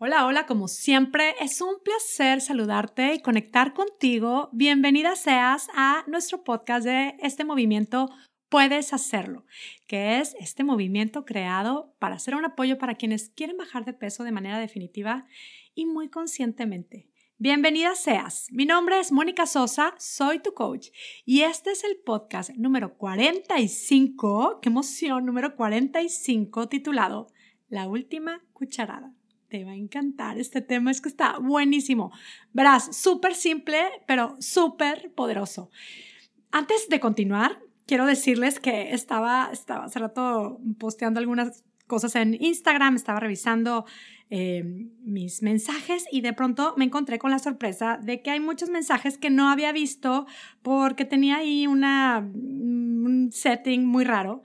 Hola, hola, como siempre, es un placer saludarte y conectar contigo. Bienvenida seas a nuestro podcast de este movimiento Puedes hacerlo, que es este movimiento creado para ser un apoyo para quienes quieren bajar de peso de manera definitiva y muy conscientemente. Bienvenida seas. Mi nombre es Mónica Sosa, soy tu coach y este es el podcast número 45, qué emoción, número 45 titulado La última cucharada te va a encantar este tema, es que está buenísimo. Verás, súper simple, pero súper poderoso. Antes de continuar, quiero decirles que estaba, estaba hace rato posteando algunas cosas en Instagram, estaba revisando eh, mis mensajes y de pronto me encontré con la sorpresa de que hay muchos mensajes que no había visto porque tenía ahí una, un setting muy raro.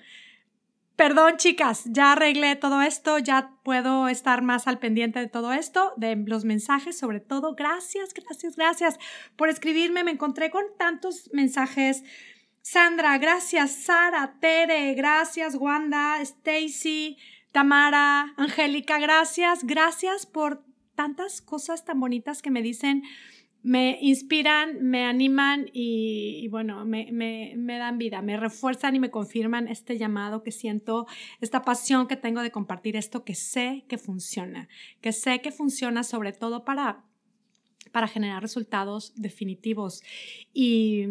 Perdón, chicas, ya arreglé todo esto, ya puedo estar más al pendiente de todo esto, de los mensajes, sobre todo. Gracias, gracias, gracias por escribirme. Me encontré con tantos mensajes. Sandra, gracias. Sara, Tere, gracias. Wanda, Stacy, Tamara, Angélica, gracias. Gracias por tantas cosas tan bonitas que me dicen me inspiran, me animan y, bueno, me, me, me, dan vida, me refuerzan y me confirman este llamado que siento, esta pasión que tengo de compartir esto que sé que funciona, que sé que funciona sobre todo para para generar resultados definitivos. Y,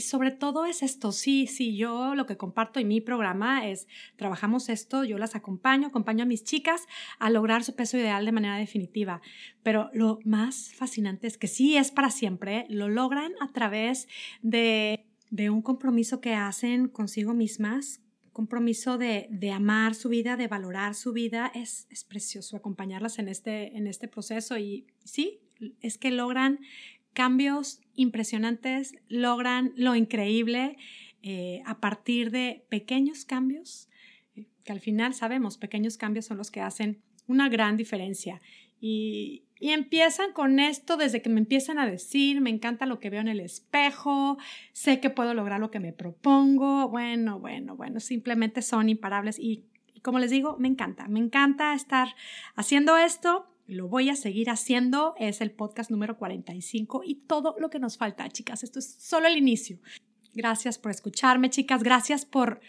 sobre todo es esto, sí, sí, yo lo que comparto en mi programa es, trabajamos esto, yo las acompaño, acompaño a mis chicas a lograr su peso ideal de manera definitiva. Pero lo más fascinante es que sí es para siempre, lo logran a través de, de un compromiso que hacen consigo mismas, compromiso de, de, amar su vida, de valorar su vida, es, es precioso acompañarlas en este, en este proceso y sí, es que logran cambios impresionantes, logran lo increíble eh, a partir de pequeños cambios, eh, que al final sabemos, pequeños cambios son los que hacen una gran diferencia. Y, y empiezan con esto desde que me empiezan a decir, me encanta lo que veo en el espejo, sé que puedo lograr lo que me propongo. Bueno, bueno, bueno, simplemente son imparables y, y como les digo, me encanta, me encanta estar haciendo esto lo voy a seguir haciendo. Es el podcast número 45 y todo lo que nos falta, chicas. Esto es solo el inicio. Gracias por escucharme, chicas. Gracias por,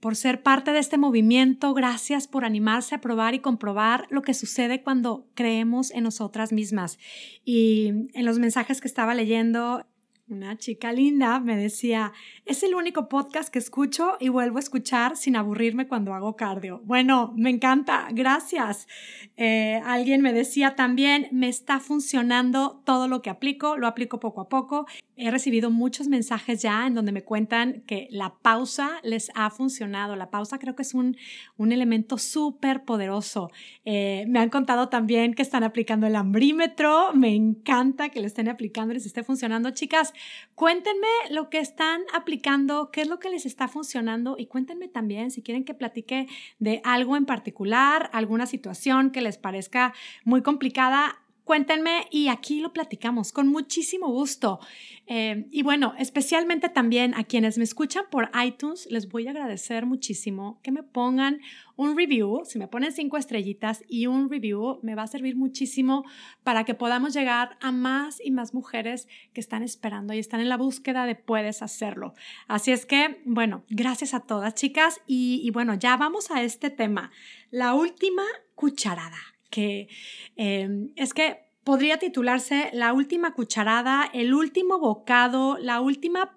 por ser parte de este movimiento. Gracias por animarse a probar y comprobar lo que sucede cuando creemos en nosotras mismas. Y en los mensajes que estaba leyendo, una chica linda me decía, es el único podcast que escucho y vuelvo a escuchar sin aburrirme cuando hago cardio. Bueno, me encanta, gracias. Eh, alguien me decía también, me está funcionando todo lo que aplico, lo aplico poco a poco. He recibido muchos mensajes ya en donde me cuentan que la pausa les ha funcionado. La pausa creo que es un, un elemento súper poderoso. Eh, me han contado también que están aplicando el hambrímetro. Me encanta que lo estén aplicando les esté funcionando. Chicas, cuéntenme lo que están aplicando, qué es lo que les está funcionando y cuéntenme también si quieren que platique de algo en particular, alguna situación que les parezca muy complicada cuéntenme y aquí lo platicamos con muchísimo gusto. Eh, y bueno, especialmente también a quienes me escuchan por iTunes, les voy a agradecer muchísimo que me pongan un review, si me ponen cinco estrellitas y un review, me va a servir muchísimo para que podamos llegar a más y más mujeres que están esperando y están en la búsqueda de puedes hacerlo. Así es que, bueno, gracias a todas chicas y, y bueno, ya vamos a este tema, la última cucharada que em, es que podría titularse La última cucharada, el último bocado, la última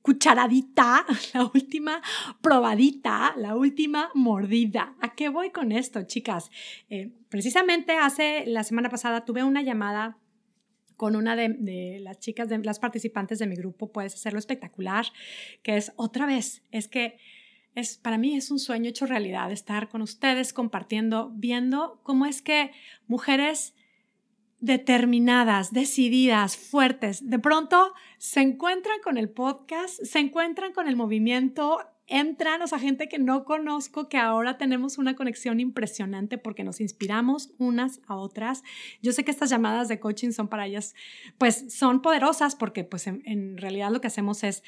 cucharadita, la última probadita, la última mordida. ¿A qué voy con esto, chicas? Eh, precisamente hace la semana pasada tuve una llamada con una de, de, las chicas, de las participantes de mi grupo, puedes hacerlo espectacular, que es otra vez, es que es, para mí es un sueño hecho realidad estar con ustedes compartiendo, viendo cómo es que mujeres determinadas, decididas, fuertes, de pronto se encuentran con el podcast, se encuentran con el movimiento, entran, o sea, gente que no conozco, que ahora tenemos una conexión impresionante porque nos inspiramos unas a otras. Yo sé que estas llamadas de coaching son para ellas, pues son poderosas porque pues en realidad lo que hacemos es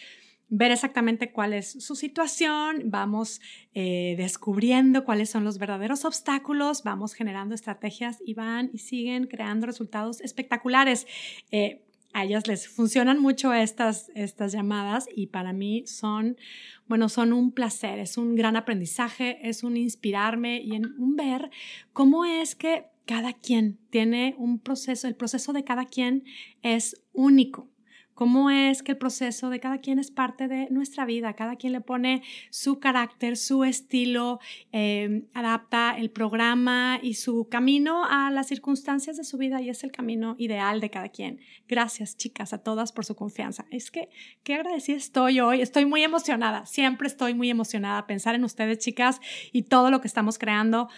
ver exactamente cuál es su situación, vamos eh, descubriendo cuáles son los verdaderos obstáculos, vamos generando estrategias y van y siguen creando resultados espectaculares. Eh, a ellas les funcionan mucho estas, estas llamadas y para mí son, bueno, son un placer, es un gran aprendizaje, es un inspirarme y en un ver cómo es que cada quien tiene un proceso, el proceso de cada quien es único cómo es que el proceso de cada quien es parte de nuestra vida, cada quien le pone su carácter, su estilo, em, adapta el programa y su camino a las circunstancias de su vida y es el camino ideal de cada quien. Gracias chicas a todas por su confianza. Es que qué agradecida estoy hoy, estoy muy emocionada, siempre estoy muy emocionada pensar en ustedes chicas y todo lo que estamos creando.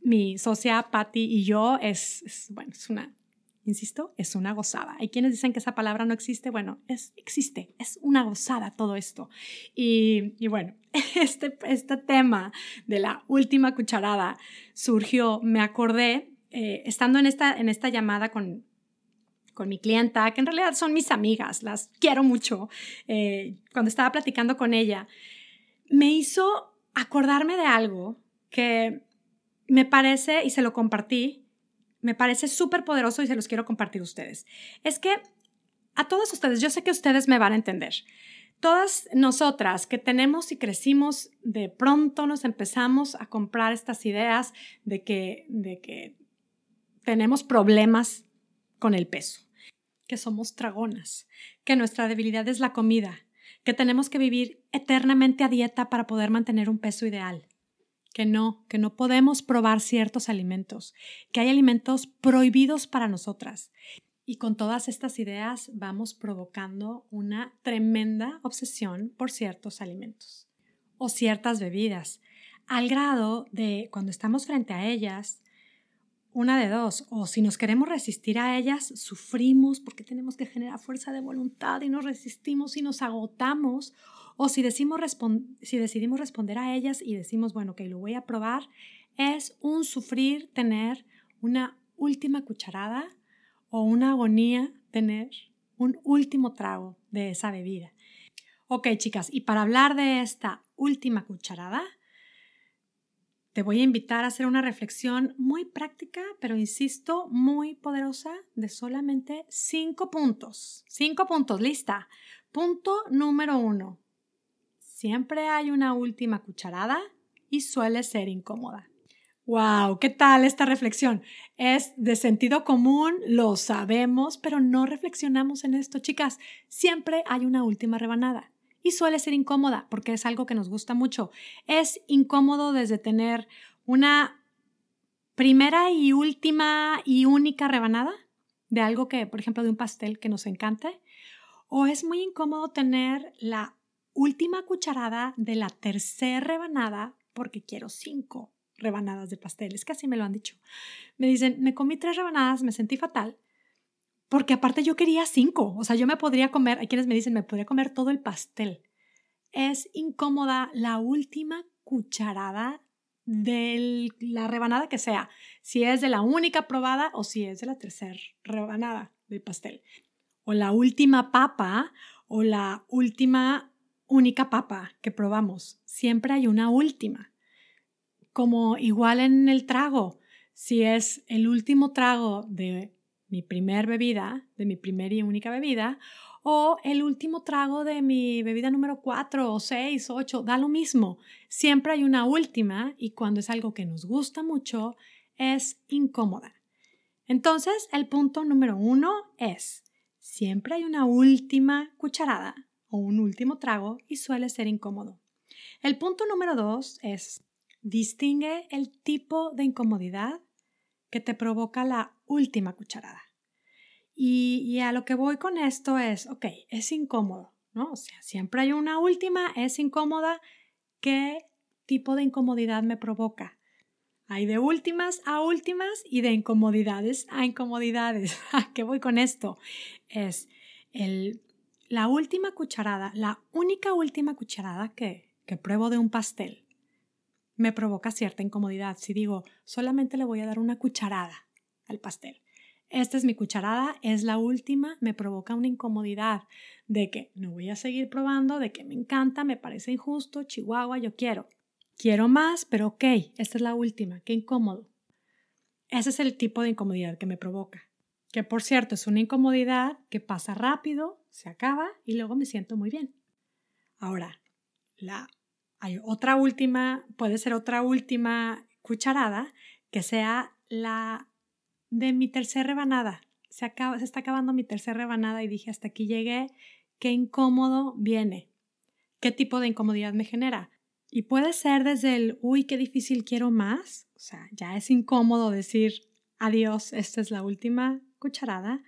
Mi socia Patty y yo es, es bueno, es una insisto, es una gozada. Hay quienes dicen que esa palabra no existe. Bueno, es, existe, es una gozada todo esto. Y, bueno, este, este tema de la última cucharada surgió, me acordé, eh, estando en esta, en esta llamada con, con mi clienta, que en realidad son mis amigas, las quiero mucho, eh, cuando estaba platicando con ella, me hizo acordarme de algo que me parece, y se lo compartí, me parece súper poderoso y se los quiero compartir a ustedes. Es que a todos ustedes, yo sé que ustedes me van a entender. Todas nosotras que tenemos y crecimos, de pronto nos empezamos a comprar estas ideas de que, de que tenemos problemas con el peso, que somos dragonas, que nuestra debilidad es la comida, que tenemos que vivir eternamente a dieta para poder mantener un peso ideal que no, que no podemos probar ciertos alimentos, que hay alimentos prohibidos para nosotras. Y con todas estas ideas vamos provocando una tremenda obsesión por ciertos alimentos o ciertas bebidas, al grado de cuando estamos frente a ellas, una de dos, o si nos queremos resistir a ellas, sufrimos porque tenemos que generar fuerza de voluntad y nos resistimos y nos agotamos, o si, decidimos responder a ellas y decimos, bueno, que lo voy a probar, es un sufrir tener una última cucharada o una agonía tener un último trago de esa bebida. Ok, chicas, y para hablar de esta última cucharada, te voy a invitar a hacer una reflexión muy práctica, pero insisto, muy poderosa, de solamente cinco puntos. Cinco puntos, lista. Punto número uno. Siempre hay una última cucharada y suele ser incómoda. ¡Wow! ¿Qué tal esta reflexión? Es de sentido común, lo sabemos, pero no reflexionamos en esto, chicas. Siempre hay una última rebanada y suele ser incómoda porque es algo que nos gusta mucho. Es incómodo desde tener una primera y última y única rebanada de algo que, por ejemplo, de un pastel que nos encante, o es muy incómodo tener la última cucharada de la tercera rebanada porque quiero cinco rebanadas de pasteles, casi me lo han dicho. Me dicen, me comí tres rebanadas, me sentí fatal, porque aparte yo quería cinco, o sea, yo me podría comer, hay quienes me dicen, me podría comer todo el pastel. Es incómoda la última cucharada de la rebanada que sea, si es de la única probada o si es de la tercera rebanada del pastel. O la última papa o la última única papa que probamos, siempre hay una última. Como igual en el trago, si es el último trago de mi primer bebida, de mi primera y única bebida, o el último trago de mi bebida número 4 o 6 o 8, da lo mismo. Siempre hay una última y cuando es algo que nos gusta mucho, es incómoda. Entonces, el punto número uno es, siempre hay una última cucharada o un último trago y suele ser incómodo. El punto número dos es distingue el tipo de incomodidad que te provoca la última cucharada. Y, a lo que voy con esto es, ok, es incómodo, ¿no? O sea, siempre hay una última, es incómoda. ¿Qué tipo de incomodidad me provoca? Hay de últimas a últimas y de incomodidades a incomodidades. ¿A qué voy con esto? Es el la última cucharada, la única última cucharada que, que pruebo de un pastel, me provoca cierta incomodidad. Si digo, solamente le voy a dar una cucharada al pastel, esta es mi cucharada, es la última, me provoca una incomodidad de que no voy a seguir probando, de que me encanta, me parece injusto, Chihuahua, yo quiero. Quiero más, pero ok, esta es la última, qué incómodo. Ese es el tipo de incomodidad que me provoca. Que por cierto es una incomodidad que pasa rápido, se acaba y luego me siento muy bien. Ahora, la, hay otra última, puede ser otra última cucharada que sea la de mi tercera rebanada. Se, acaba, se está acabando mi tercera rebanada y dije hasta aquí llegué, qué incómodo viene, qué tipo de incomodidad me genera. Y puede ser desde el, uy, qué difícil quiero más, o sea, ya es incómodo decir, adiós, esta es la última cucharada.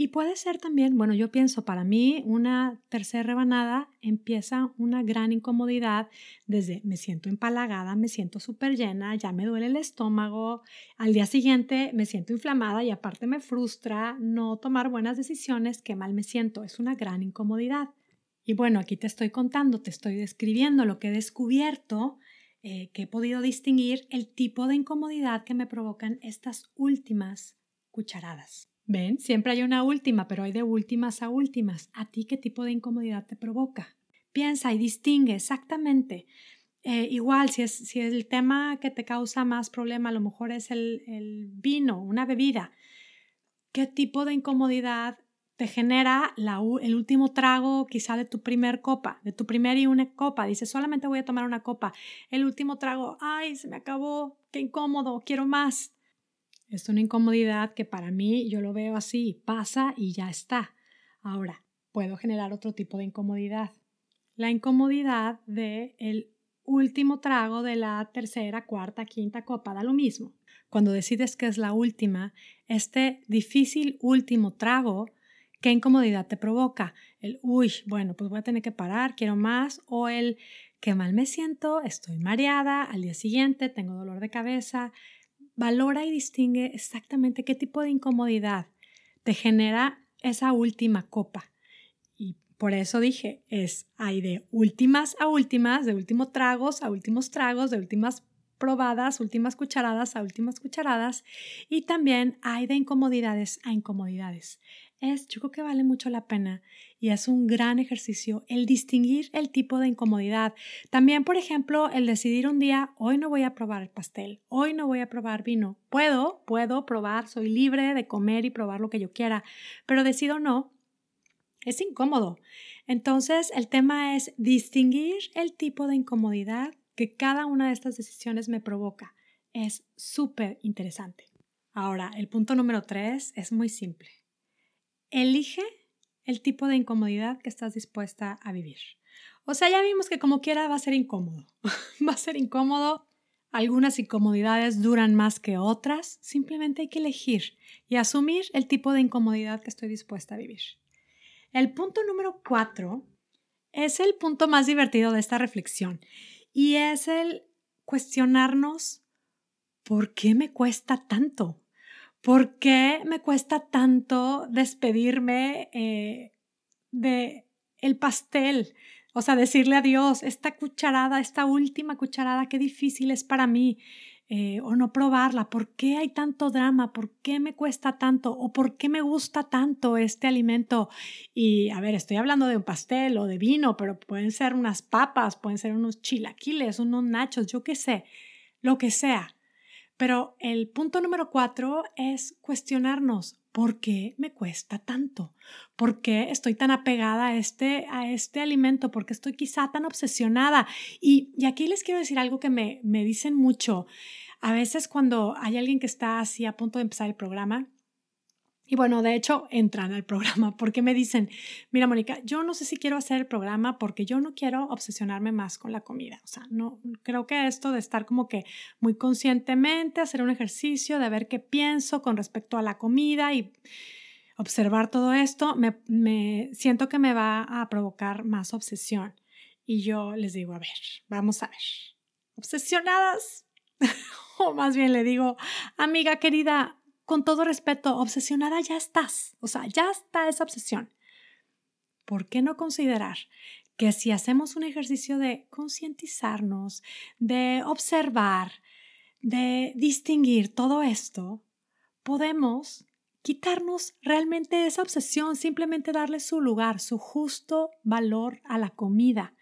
Y puede ser también, bueno, yo pienso, para mí una tercera rebanada empieza una gran incomodidad desde me siento empalagada, me siento súper llena, ya me duele el estómago, al día siguiente me siento inflamada y aparte me frustra no tomar buenas decisiones, qué mal me siento, es una gran incomodidad. Y bueno, aquí te estoy contando, te estoy describiendo lo que he descubierto, eh, que he podido distinguir el tipo de incomodidad que me provocan estas últimas cucharadas. Ven, siempre hay una última, pero hay de últimas a últimas. ¿A ti qué tipo de incomodidad te provoca? Piensa y distingue exactamente. Eh, igual, si es, si el tema que te causa más problema a lo mejor es el, el vino, una bebida, ¿qué tipo de incomodidad te genera la, el último trago quizá de tu primer copa, de tu primer y una copa. Dices, solamente voy a tomar una copa. El último trago, ay, se me acabó, qué incómodo, quiero más. Es una incomodidad que para mí yo lo veo así, pasa y ya está. Ahora, puedo generar otro tipo de incomodidad. La incomodidad de el último trago de la tercera, cuarta, quinta copa, da lo mismo. Cuando decides que es la última, este difícil último trago, ¿qué incomodidad te provoca? El, uy, bueno, pues voy a tener que parar, quiero más, o el, qué mal me siento, estoy mareada, al día siguiente tengo dolor de cabeza, valora y distingue exactamente qué tipo de incomodidad te genera esa última copa. Y por eso dije, es hay de últimas a últimas, de últimos tragos a últimos tragos, de últimas probadas, últimas cucharadas a últimas cucharadas, y también hay de incomodidades a incomodidades es, yo creo que vale mucho la pena y es un gran ejercicio el distinguir el tipo de incomodidad. También, por ejemplo, el decidir un día, hoy no voy a probar el pastel, hoy no voy a probar vino. Puedo, puedo probar, soy libre de comer y probar lo que yo quiera, pero decido no, es incómodo. Entonces, el tema es distinguir el tipo de incomodidad que cada una de estas decisiones me provoca. Es súper interesante. Ahora, el punto número tres es muy simple elige el tipo de incomodidad que estás dispuesta a vivir. O sea, ya vimos que como quiera va a ser incómodo. va a ser incómodo. Algunas incomodidades duran más que otras. Simplemente hay que elegir y asumir el tipo de incomodidad que estoy dispuesta a vivir. El punto número cuatro es el punto más divertido de esta reflexión y es el cuestionarnos por qué me cuesta tanto. ¿Por qué me cuesta tanto despedirme eh, de el pastel? O sea, decirle adiós, esta cucharada, esta última cucharada, qué difícil es para mí. Eh, o no probarla, ¿por qué hay tanto drama? ¿Por qué me cuesta tanto? ¿O por qué me gusta tanto este alimento? Y a ver, estoy hablando de un pastel o de vino, pero pueden ser unas papas, pueden ser unos chilaquiles, unos nachos, yo qué sé, lo que sea. Pero el punto número cuatro es cuestionarnos por qué me cuesta tanto, por qué estoy tan apegada a este, a este alimento, por qué estoy quizá tan obsesionada. Y, aquí les quiero decir algo que me, me dicen mucho. A veces cuando hay alguien que está así a punto de empezar el programa, y bueno, de hecho, entran al programa porque me dicen, mira, Mónica, yo no sé si quiero hacer el programa porque yo no quiero obsesionarme más con la comida. O sea, no creo que esto de estar como que muy conscientemente, hacer un ejercicio de ver qué pienso con respecto a la comida y observar todo esto, me, me siento que me va a provocar más obsesión. Y yo les digo, a ver, vamos a ver, obsesionadas. o más bien le digo, amiga querida, con todo respeto, obsesionada ya estás. O sea, ya está esa obsesión. ¿Por qué no considerar que si hacemos un ejercicio de concientizarnos, de observar, de distinguir todo esto, podemos quitarnos realmente esa obsesión, simplemente darle su lugar, su justo valor a la comida.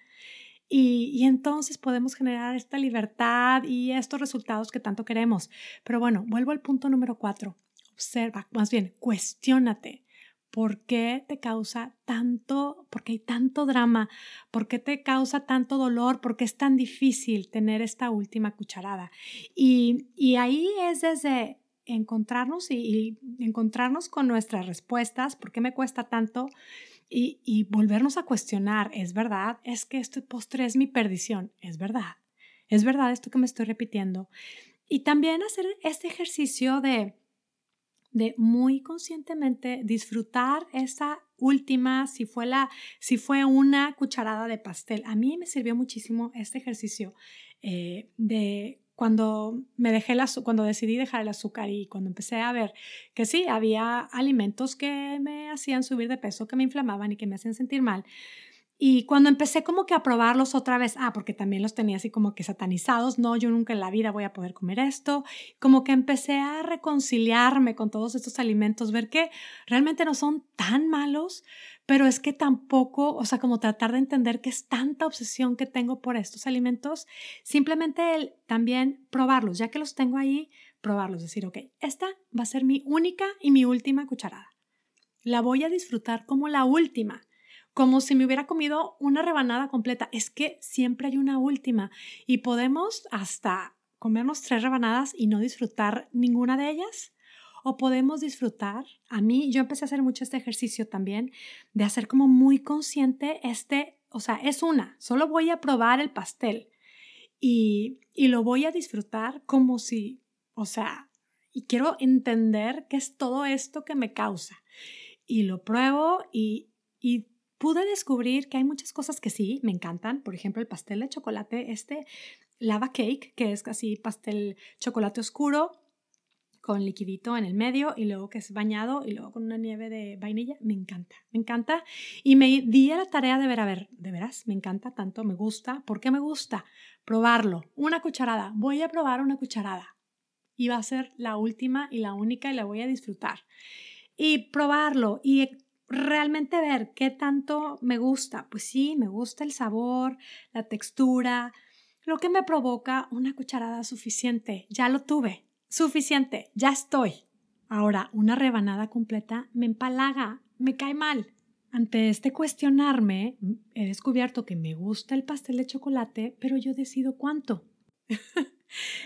Y, entonces podemos generar esta libertad y estos resultados que tanto queremos. Pero bueno, vuelvo al punto número cuatro. Observa, más bien, cuestiónate. ¿Por qué te causa tanto, por qué hay tanto drama? ¿Por qué te causa tanto dolor? ¿Por qué es tan difícil tener esta última cucharada? Y, y ahí es desde encontrarnos y, encontrarnos con nuestras respuestas, ¿por qué me cuesta tanto? Y, y volvernos a cuestionar, ¿es verdad? Es que este postre es mi perdición, ¿es verdad? ¿Es verdad esto que me estoy repitiendo? Y también hacer este ejercicio de de muy conscientemente disfrutar esa última, si fue, la, si fue una cucharada de pastel. A mí me sirvió muchísimo este ejercicio eh, de cuando me dejé la, cuando decidí dejar el azúcar y cuando empecé a ver que sí, había alimentos que me hacían subir de peso, que me inflamaban y que me hacían sentir mal, y cuando empecé como que a probarlos otra vez, ah, porque también los tenía así como que satanizados, no, yo nunca en la vida voy a poder comer esto, como que empecé a reconciliarme con todos estos alimentos, ver que realmente no son tan malos, pero es que tampoco, o sea, como tratar de entender que es tanta obsesión que tengo por estos alimentos, simplemente el también probarlos, ya que los tengo ahí, probarlos, decir, ok, esta va a ser mi única y mi última cucharada. La voy a disfrutar como la última como si me hubiera comido una rebanada completa. Es que siempre hay una última y podemos hasta comernos tres rebanadas y no disfrutar ninguna de ellas. O podemos disfrutar, a mí yo empecé a hacer mucho este ejercicio también, de hacer como muy consciente este, o sea, es una, solo voy a probar el pastel y, y lo voy a disfrutar como si, o sea, y quiero entender qué es todo esto que me causa. Y lo pruebo y, y pude descubrir que hay muchas cosas que sí me encantan. Por ejemplo, el pastel de chocolate, este lava cake, que es casi pastel chocolate oscuro con liquidito en el medio y luego que es bañado y luego con una nieve de vainilla. Me encanta, me encanta. Y me di a la tarea de ver, a ver, de veras, me encanta tanto, me gusta. ¿Por qué me gusta? Probarlo. Una cucharada. Voy a probar una cucharada. Y va a ser la última y la única y la voy a disfrutar. Y probarlo y realmente ver qué tanto me gusta. Pues sí, me gusta el sabor, la textura, lo que me provoca una cucharada suficiente. Ya lo tuve. Suficiente, ya estoy. Ahora, una rebanada completa me empalaga, me cae mal. Ante este cuestionarme, he descubierto que me gusta el pastel de chocolate, pero yo decido cuánto.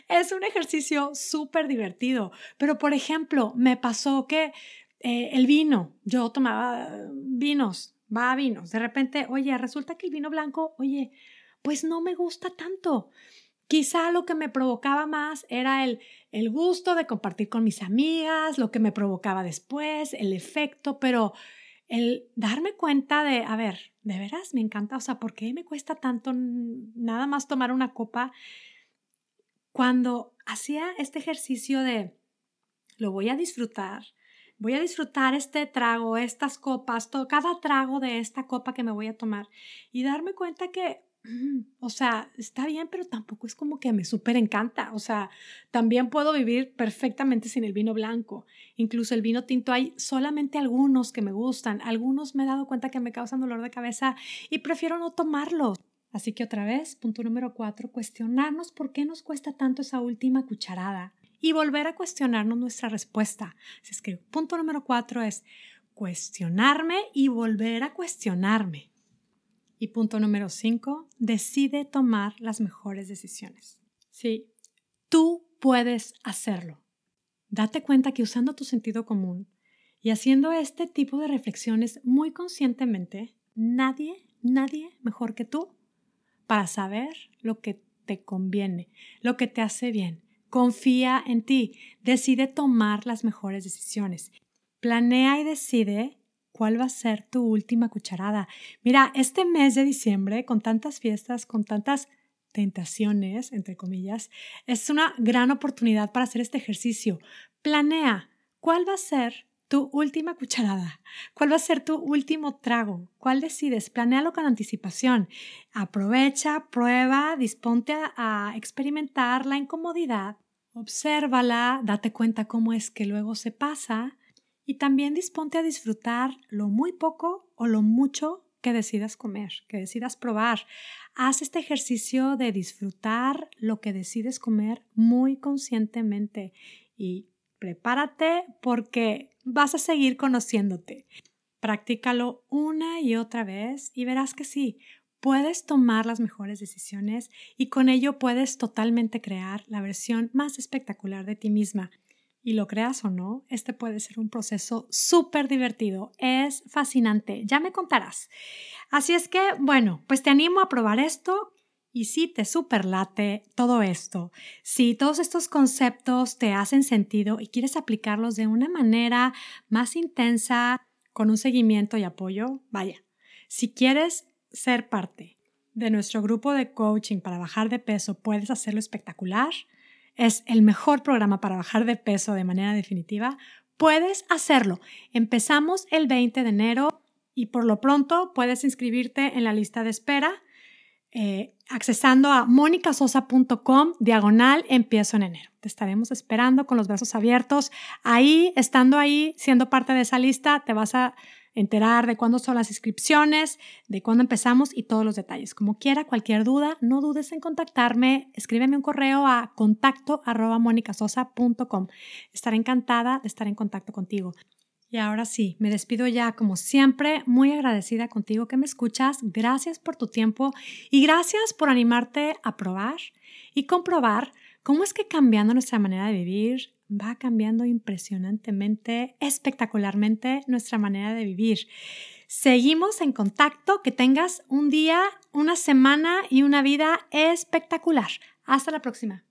es un ejercicio súper divertido, pero por ejemplo, me pasó que eh, el vino, yo tomaba vinos, va a vinos. De repente, oye, resulta que el vino blanco, oye, pues no me gusta tanto. Quizá lo que me provocaba más era el, el gusto de compartir con mis amigas, lo que me provocaba después, el efecto, pero el darme cuenta de, a ver, de veras me encanta, o sea, ¿por qué me cuesta tanto nada más tomar una copa? Cuando hacía este ejercicio de, lo voy a disfrutar, voy a disfrutar este trago, estas copas, todo, cada trago de esta copa que me voy a tomar y darme cuenta que, o sea, está bien, pero tampoco es como que me súper encanta. O sea, también puedo vivir perfectamente sin el vino blanco. Incluso el vino tinto hay solamente algunos que me gustan. Algunos me he dado cuenta que me causan dolor de cabeza y prefiero no tomarlos. Así que otra vez, punto número cuatro, cuestionarnos por qué nos cuesta tanto esa última cucharada y volver a cuestionarnos nuestra respuesta. Así es que punto número cuatro es cuestionarme y volver a cuestionarme. Y punto número cinco, decide tomar las mejores decisiones. Sí, tú puedes hacerlo. Date cuenta que usando tu sentido común y haciendo este tipo de reflexiones muy conscientemente, nadie, nadie mejor que tú para saber lo que te conviene, lo que te hace bien, Confía en ti, decide tomar las mejores decisiones. Planea y decide cuál va a ser tu última cucharada. Mira, este mes de diciembre, con tantas fiestas, con tantas tentaciones, entre comillas, es una gran oportunidad para hacer este ejercicio. Planea cuál va a ser tu última cucharada, cuál va a ser tu último trago, cuál decides, planéalo con anticipación. Aprovecha, prueba, disponte a, experimentar la incomodidad, obsérvala, date cuenta cómo es que luego se pasa Y también disponte a disfrutar lo muy poco o lo mucho que decidas comer, que decidas probar. Haz este ejercicio de disfrutar lo que decides comer muy conscientemente y prepárate porque vas a seguir conociéndote. Practícalo una y otra vez y verás que sí, puedes tomar las mejores decisiones y con ello puedes totalmente crear la versión más espectacular de ti misma. Y lo creas o no, este puede ser un proceso súper divertido. Es fascinante. Ya me contarás. Así es que, bueno, pues te animo a probar esto. Y si te superlate todo esto, si todos estos conceptos te hacen sentido y quieres aplicarlos de una manera más intensa, con un seguimiento y apoyo, vaya, si quieres ser parte de nuestro grupo de coaching para bajar de peso, puedes hacerlo espectacular. Es el mejor programa para bajar de peso de manera definitiva. Puedes hacerlo. Empezamos el 20 de enero y por lo pronto puedes inscribirte en la lista de espera eh, accesando a monicasosa.com diagonal empiezo en enero. Te estaremos esperando con los brazos abiertos. Ahí, estando ahí, siendo parte de esa lista, te vas a enterar de cuándo son las inscripciones, de cuándo empezamos y todos los detalles. Como quiera, cualquier duda, no dudes en contactarme. Escríbeme un correo a contacto arroba Estaré encantada de estar en contacto contigo. Y ahora sí, me despido ya como siempre, muy agradecida contigo que me escuchas. Gracias por tu tiempo y gracias por animarte a probar y comprobar cómo es que cambiando nuestra manera de vivir va cambiando impresionantemente, espectacularmente nuestra manera de vivir. Seguimos en contacto, que tengas un día, una semana y una vida espectacular. Hasta la próxima.